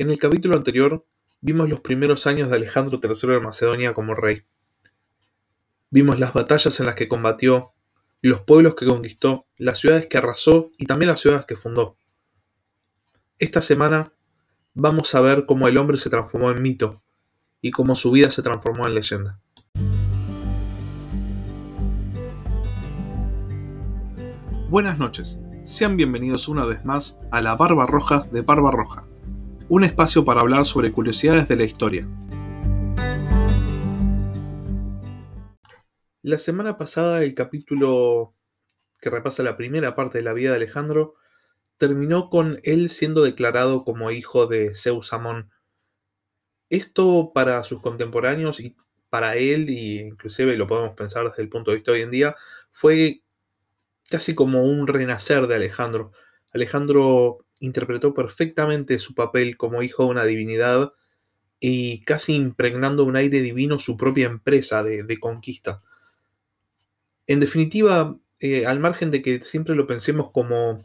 En el capítulo anterior vimos los primeros años de Alejandro III de Macedonia como rey. Vimos las batallas en las que combatió, los pueblos que conquistó, las ciudades que arrasó y también las ciudades que fundó. Esta semana vamos a ver cómo el hombre se transformó en mito y cómo su vida se transformó en leyenda. Buenas noches, sean bienvenidos una vez más a la Barba Roja de Barba Roja, un espacio para hablar sobre curiosidades de la historia. La semana pasada el capítulo que repasa la primera parte de la vida de Alejandro terminó con él siendo declarado como hijo de Zeus Amón. Esto para sus contemporáneos y para él, y inclusive lo podemos pensar desde el punto de vista de hoy en día, fue casi como un renacer de Alejandro. Alejandro interpretó perfectamente su papel como hijo de una divinidad y casi impregnando un aire divino su propia empresa de, conquista. En definitiva, eh, al margen de que siempre lo pensemos como,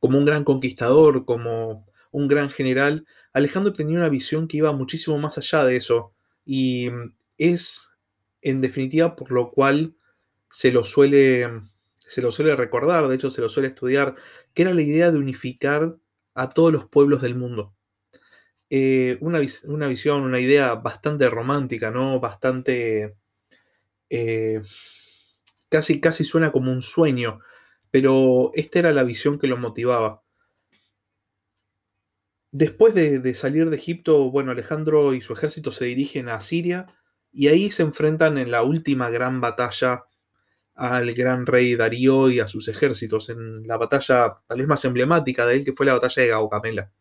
como un gran conquistador, como un gran general, Alejandro tenía una visión que iba muchísimo más allá de eso y es, en definitiva, por lo cual se lo suele se lo suele recordar, de hecho se lo suele estudiar, que era la idea de unificar a todos los pueblos del mundo. Eh, una, visión, una idea bastante romántica, ¿no? Bastante... Eh, casi, casi suena como un sueño, pero esta era la visión que lo motivaba. Después de, de, salir de Egipto, bueno, Alejandro y su ejército se dirigen a Siria y ahí se enfrentan en la última gran batalla al gran rey Darío y a sus ejércitos en la batalla tal vez más emblemática de él, que fue la batalla de Gaugamela.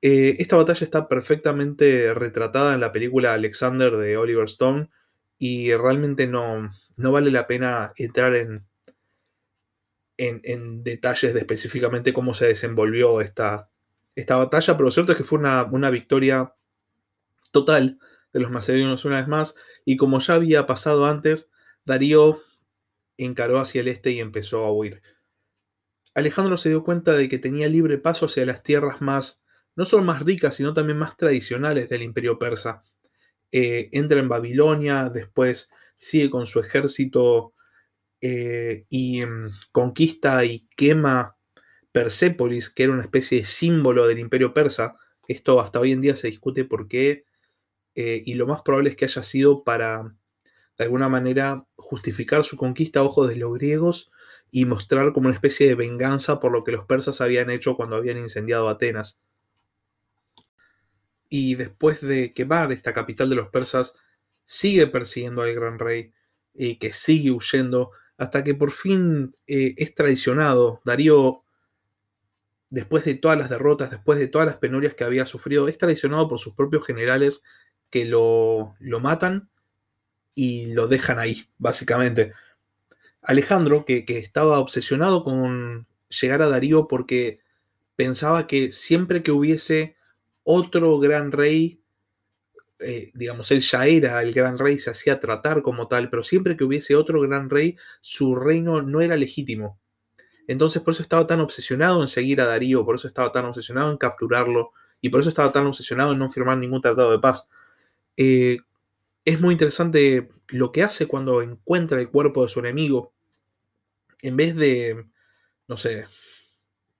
Eh, esta batalla está perfectamente retratada en la película Alexander de Oliver Stone y realmente no, no vale la pena entrar en, en, detalles de específicamente cómo se desenvolvió esta, esta batalla, pero lo cierto es que fue una, una victoria total de los macedonios una vez más y como ya había pasado antes, Darío encaró hacia el este y empezó a huir. Alejandro se dio cuenta de que tenía libre paso hacia las tierras más, no solo más ricas, sino también más tradicionales del imperio persa. Eh, entra en Babilonia, después sigue con su ejército eh, y mm, conquista y quema Persépolis, que era una especie de símbolo del imperio persa. Esto hasta hoy en día se discute por qué, eh, y lo más probable es que haya sido para de alguna manera justificar su conquista a ojos de los griegos y mostrar como una especie de venganza por lo que los persas habían hecho cuando habían incendiado Atenas. Y después de quemar esta capital de los persas, sigue persiguiendo al gran rey, y que sigue huyendo, hasta que por fin eh, es traicionado. Darío, después de todas las derrotas, después de todas las penurias que había sufrido, es traicionado por sus propios generales que lo, lo matan y lo dejan ahí, básicamente. Alejandro, que, estaba obsesionado con llegar a Darío porque pensaba que siempre que hubiese otro gran rey, eh, digamos, él ya era el gran rey, se hacía tratar como tal, pero siempre que hubiese otro gran rey, su reino no era legítimo. Entonces por eso estaba tan obsesionado en seguir a Darío, por eso estaba tan obsesionado en capturarlo y por eso estaba tan obsesionado en no firmar ningún tratado de paz. Eh, es muy interesante lo que hace cuando encuentra el cuerpo de su enemigo. En vez de, no sé,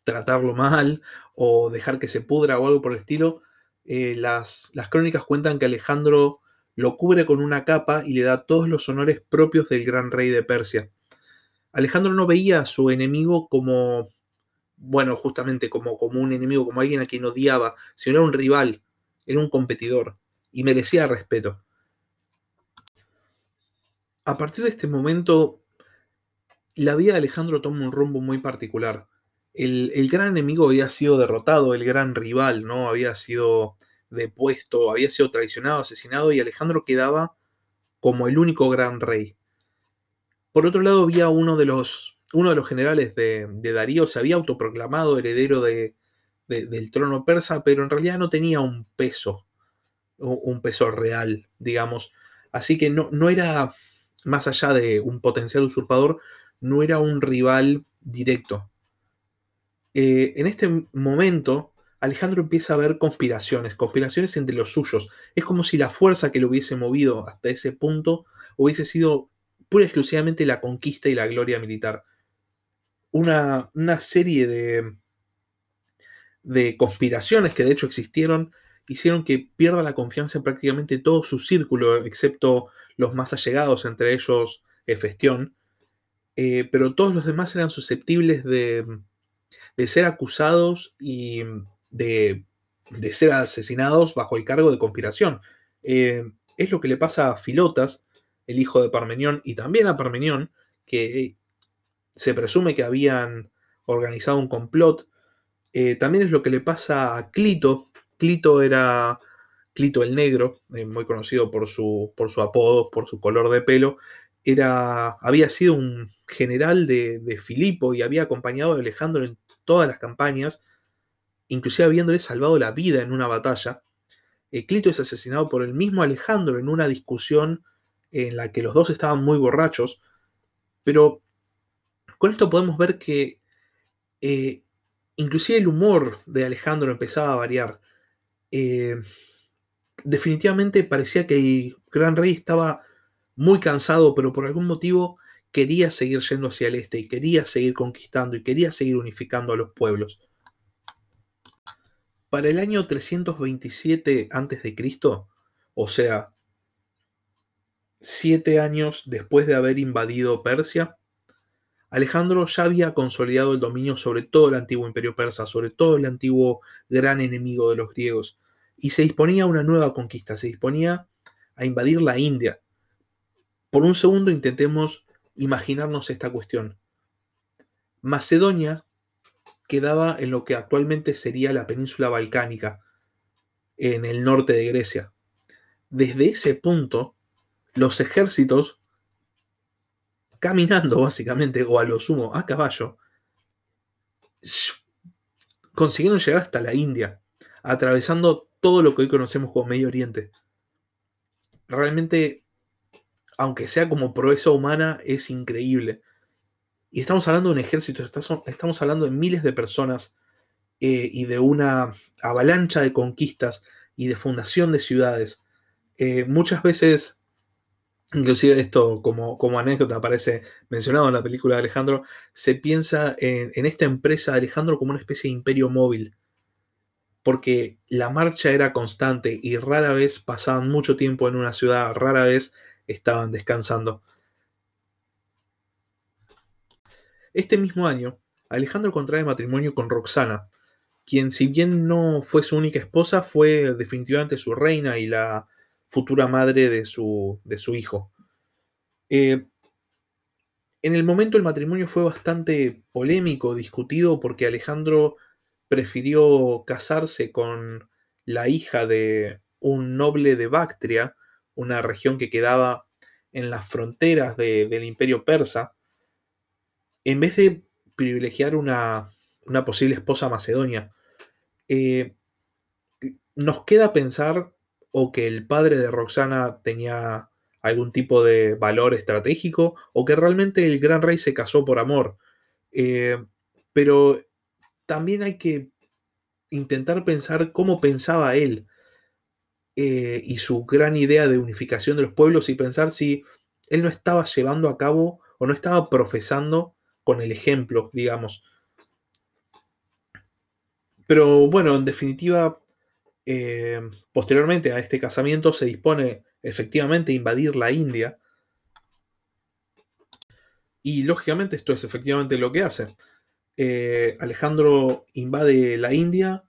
tratarlo mal o dejar que se pudra o algo por el estilo, eh, las, las crónicas cuentan que Alejandro lo cubre con una capa y le da todos los honores propios del gran rey de Persia. Alejandro no veía a su enemigo como, bueno, justamente como, como un enemigo, como alguien a quien odiaba, sino era un rival, era un competidor y merecía respeto a partir de este momento, la vida de Alejandro toma un rumbo muy particular. El, gran enemigo había sido derrotado, el gran rival, ¿no? Había sido depuesto, había sido traicionado, asesinado, y Alejandro quedaba como el único gran rey. Por otro lado, había uno de los, uno de los generales de, Darío, se había autoproclamado heredero de, del trono persa, pero en realidad no tenía un peso, un peso real, digamos. Así que no, no era más allá de un potencial usurpador, no era un rival directo. Eh, en este momento, Alejandro empieza a ver conspiraciones, conspiraciones entre los suyos. Es como si la fuerza que lo hubiese movido hasta ese punto hubiese sido pura y exclusivamente la conquista y la gloria militar. Una, una serie de, de conspiraciones que de hecho existieron hicieron que pierda la confianza en prácticamente todo su círculo, excepto los más allegados, entre ellos Efestión. Eh, pero todos los demás eran susceptibles de, de ser acusados y de, ser asesinados bajo el cargo de conspiración. Eh, es lo que le pasa a Filotas, el hijo de Parmenión, y también a Parmenión, que se presume que habían organizado un complot. Eh, también es lo que le pasa a Clito. Clito era Clito el Negro, eh, muy conocido por su, por su apodo, por su color de pelo. Era, había sido un general de, de Filipo y había acompañado a Alejandro en todas las campañas inclusive habiéndole salvado la vida en una batalla. Eh, Clito es asesinado por el mismo Alejandro en una discusión en la que los dos estaban muy borrachos, pero con esto podemos ver que eh, inclusive el humor de Alejandro empezaba a variar. Eh, definitivamente parecía que el gran rey estaba muy cansado, pero por algún motivo quería seguir yendo hacia el este y quería seguir conquistando y quería seguir unificando a los pueblos. Para el año 327 a.C., o sea, siete años después de haber invadido Persia, Alejandro ya había consolidado el dominio sobre todo el antiguo imperio persa, sobre todo el antiguo gran enemigo de los griegos, y se disponía a una nueva conquista, se disponía a invadir la India. Por un segundo intentemos imaginarnos esta cuestión. Macedonia quedaba en lo que actualmente sería la península balcánica, en el norte de Grecia. Desde ese punto, los ejércitos, caminando básicamente, o a lo sumo a caballo, consiguieron llegar hasta la India, atravesando todo lo que hoy conocemos como Medio Oriente. Realmente, aunque sea como proeza humana, es increíble. Y estamos hablando de un ejército, estamos hablando de miles de personas eh, y de una avalancha de conquistas y de fundación de ciudades. Eh, muchas veces, inclusive esto como, anécdota aparece mencionado en la película de Alejandro, se piensa en, en esta empresa de Alejandro como una especie de imperio móvil, porque la marcha era constante y rara vez pasaban mucho tiempo en una ciudad, rara vez estaban descansando. Este mismo año, Alejandro contrae matrimonio con Roxana, quien si bien no fue su única esposa, fue definitivamente su reina y la futura madre de su, de su hijo. Eh, en el momento el matrimonio fue bastante polémico, discutido, porque Alejandro prefirió casarse con la hija de un noble de Bactria, una región que quedaba en las fronteras del imperio persa, en vez de privilegiar una, posible esposa macedonia, eh, nos queda pensar o que el padre de Roxana tenía algún tipo de valor estratégico o que realmente el gran rey se casó por amor. Eh, pero también hay que intentar pensar cómo pensaba él eh, y su gran idea de unificación de los pueblos y pensar si él no estaba llevando a cabo o no estaba profesando con el ejemplo, digamos. Pero bueno, en definitiva, eh, posteriormente a este casamiento se dispone efectivamente a invadir la India. Y lógicamente esto es efectivamente lo que hace. Eh, Alejandro invade la India,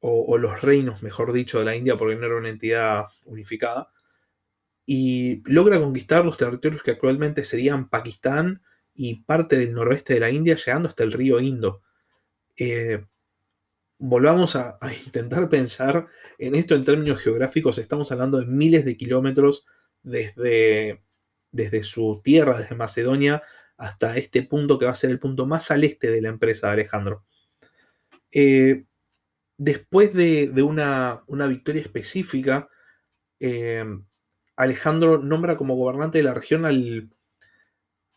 o, los reinos, mejor dicho, de la India, porque no era una entidad unificada, y logra conquistar los territorios que actualmente serían Pakistán, y parte del noroeste de la India, llegando hasta el río Indo. Eh, volvamos a, intentar pensar en esto en términos geográficos. Estamos hablando de miles de kilómetros desde, desde su tierra, desde Macedonia, hasta este punto que va a ser el punto más al este de la empresa de Alejandro. Eh, después de, una, victoria específica, eh, Alejandro nombra como gobernante de la región al,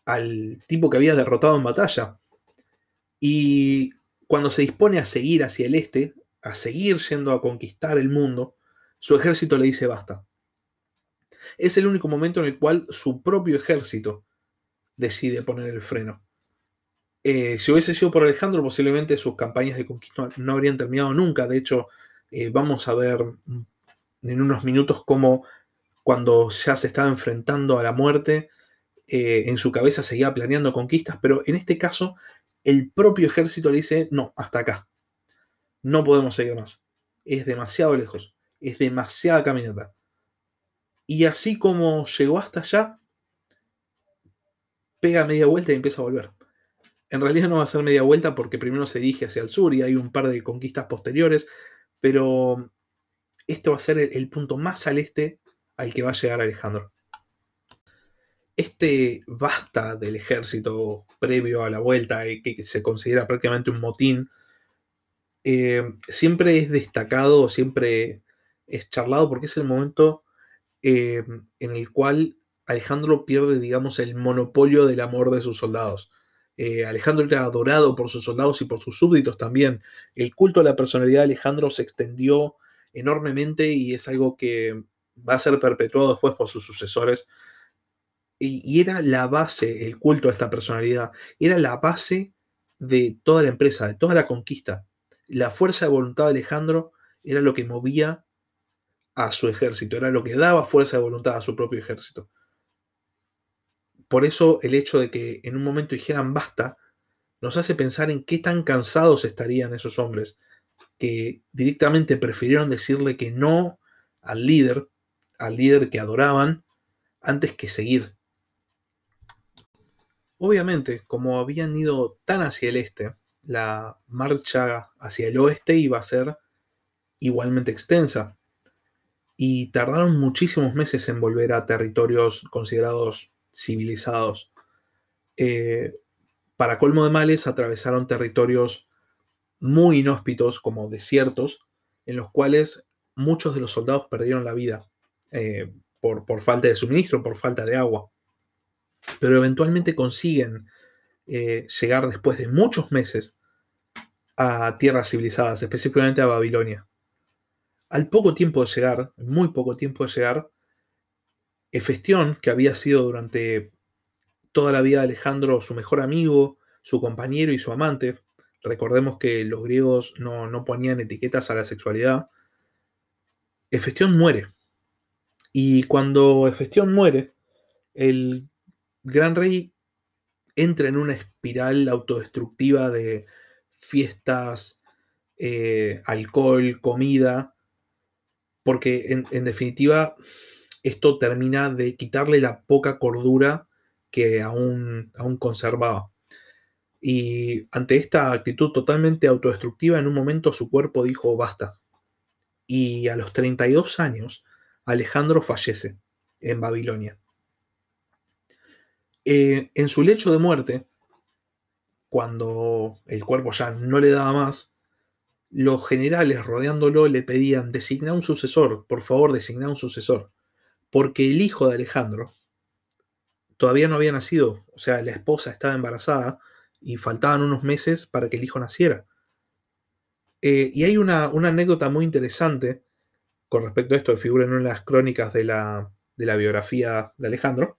al tipo que había derrotado en batalla. Y cuando se dispone a seguir hacia el este, a seguir yendo a conquistar el mundo, su ejército le dice basta. Es el único momento en el cual su propio ejército decide poner el freno. Eh, si hubiese sido por Alejandro, posiblemente sus campañas de conquista no habrían terminado nunca. De hecho, eh, vamos a ver en unos minutos cómo cuando ya se estaba enfrentando a la muerte, eh, en su cabeza seguía planeando conquistas, pero en este caso el propio ejército le dice, no, hasta acá. No podemos seguir más. Es demasiado lejos. Es demasiada caminata. Y así como llegó hasta allá, pega media vuelta y empieza a volver. En realidad no va a ser media vuelta porque primero se dirige hacia el sur y hay un par de conquistas posteriores, pero este va a ser el, punto más al este al que va a llegar Alejandro. Este basta del ejército previo a la vuelta, y que se considera prácticamente un motín, eh, siempre es destacado, siempre es charlado porque es el momento eh, en el cual Alejandro pierde, digamos, el monopolio del amor de sus soldados. Eh, Alejandro era adorado por sus soldados y por sus súbditos también. El culto a la personalidad de Alejandro se extendió enormemente y es algo que va a ser perpetuado después por sus sucesores. Y, era la base, el culto a esta personalidad, era la base de toda la empresa, de toda la conquista. La fuerza de voluntad de Alejandro era lo que movía a su ejército, era lo que daba fuerza de voluntad a su propio ejército por eso el hecho de que en un momento dijeran basta, nos hace pensar en qué tan cansados estarían esos hombres que directamente prefirieron decirle que no al líder, al líder que adoraban, antes que seguir. Obviamente, como habían ido tan hacia el este, la marcha hacia el oeste iba a ser igualmente extensa. Y tardaron muchísimos meses en volver a territorios considerados civilizados. Eh, para colmo de males, atravesaron territorios muy inhóspitos, como desiertos, en los cuales muchos de los soldados perdieron la vida eh, por, por, falta de suministro, por falta de agua. Pero eventualmente consiguen eh, llegar después de muchos meses a tierras civilizadas, específicamente a Babilonia. Al poco tiempo de llegar, muy poco tiempo de llegar, Efestión, que había sido durante toda la vida de Alejandro su mejor amigo, su compañero y su amante, recordemos que los griegos no, ponían etiquetas a la sexualidad, Efestión muere. Y cuando Efestión muere, el gran rey entra en una espiral autodestructiva de fiestas, eh, alcohol, comida, porque en definitiva esto termina de quitarle la poca cordura que aún, aún conservaba. Y ante esta actitud totalmente autodestructiva, en un momento su cuerpo dijo basta. Y a los 32 años, Alejandro fallece en Babilonia. Eh, en su lecho de muerte, cuando el cuerpo ya no le daba más, los generales rodeándolo le pedían, designa un sucesor, por favor, designa un sucesor porque el hijo de Alejandro todavía no había nacido, o sea, la esposa estaba embarazada y faltaban unos meses para que el hijo naciera. Eh, y hay una, anécdota muy interesante con respecto a esto que figura en una de las crónicas de la, de la biografía de Alejandro,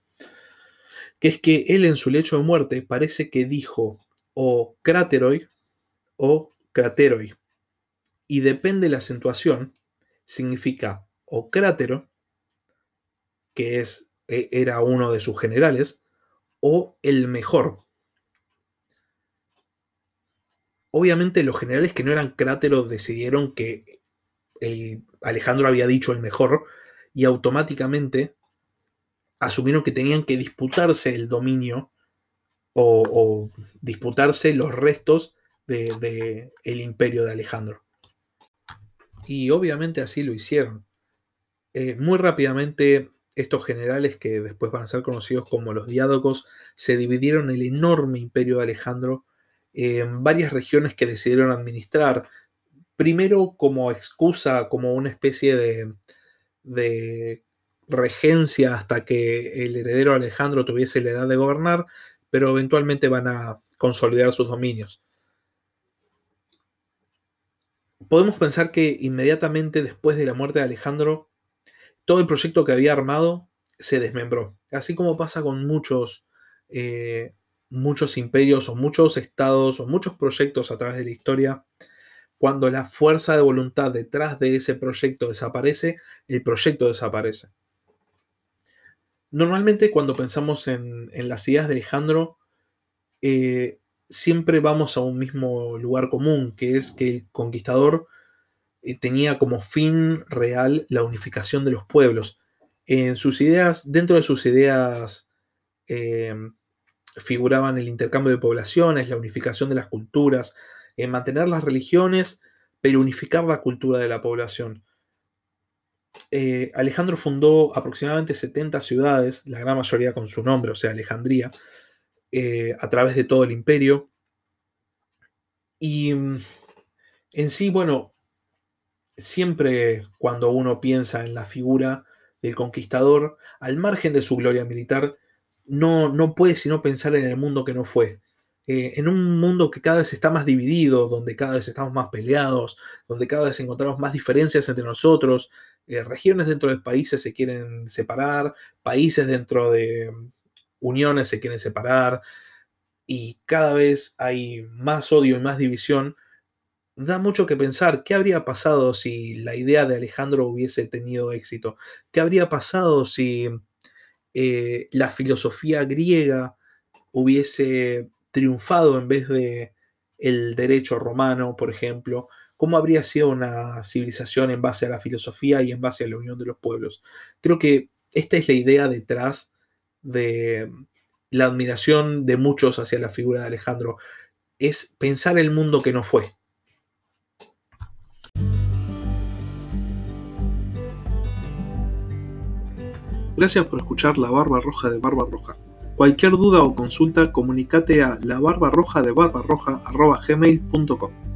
que es que él en su lecho de muerte parece que dijo o cráteroi o crateroi. Y depende de la acentuación, significa o crátero que es, e, era uno de sus generales, o el mejor. Obviamente los generales que no eran cráteros decidieron que el Alejandro había dicho el mejor y automáticamente asumieron que tenían que disputarse el dominio o, disputarse los restos del de, imperio de Alejandro. Y obviamente así lo hicieron. Eh, muy rápidamente estos generales, que después van a ser conocidos como los diádocos, se dividieron el enorme imperio de Alejandro en varias regiones que decidieron administrar. Primero como excusa, como una especie de regencia hasta que el heredero Alejandro tuviese la edad de gobernar, pero eventualmente van a consolidar sus dominios. podemos pensar que inmediatamente después de la muerte de Alejandro, todo el proyecto que había armado se desmembró. Así como pasa con muchos, eh, muchos imperios o muchos estados o muchos proyectos a través de la historia, cuando la fuerza de voluntad detrás de ese proyecto desaparece, el proyecto desaparece. Normalmente cuando pensamos en, las ideas de Alejandro, eh, siempre vamos a un mismo lugar común, que es que el conquistador eh, tenía como fin real la unificación de los pueblos. En sus ideas, dentro de sus ideas, eh, figuraban el intercambio de poblaciones, la unificación de las culturas, en mantener las religiones, pero unificar la cultura de la población. Eh, Alejandro fundó aproximadamente 70 ciudades, la gran mayoría con su nombre, o sea, Alejandría, eh, a través de todo el imperio. Y mm, en sí, bueno, siempre cuando uno piensa en la figura del conquistador, al margen de su gloria militar, no, no puede sino pensar en el mundo que no fue. Eh, en un mundo que cada vez está más dividido, donde cada vez estamos más peleados, donde cada vez encontramos más diferencias entre nosotros, eh, regiones dentro de países se quieren separar, países dentro de uniones se quieren separar, y cada vez hay más odio y más división, da mucho que pensar. ¿Qué habría pasado si la idea de Alejandro hubiese tenido éxito? ¿Qué habría pasado si eh, la filosofía griega hubiese triunfado en vez de el derecho romano, por ejemplo? ¿Cómo habría sido una civilización en base a la filosofía y en base a la unión de los pueblos? Creo que esta es la idea detrás de la admiración de muchos hacia la figura de Alejandro. Es pensar el mundo que no fue. Gracias por escuchar La Barba Roja de Barba Roja. Cualquier duda o consulta, comunícate a la barba roja de barba roja gmail.com.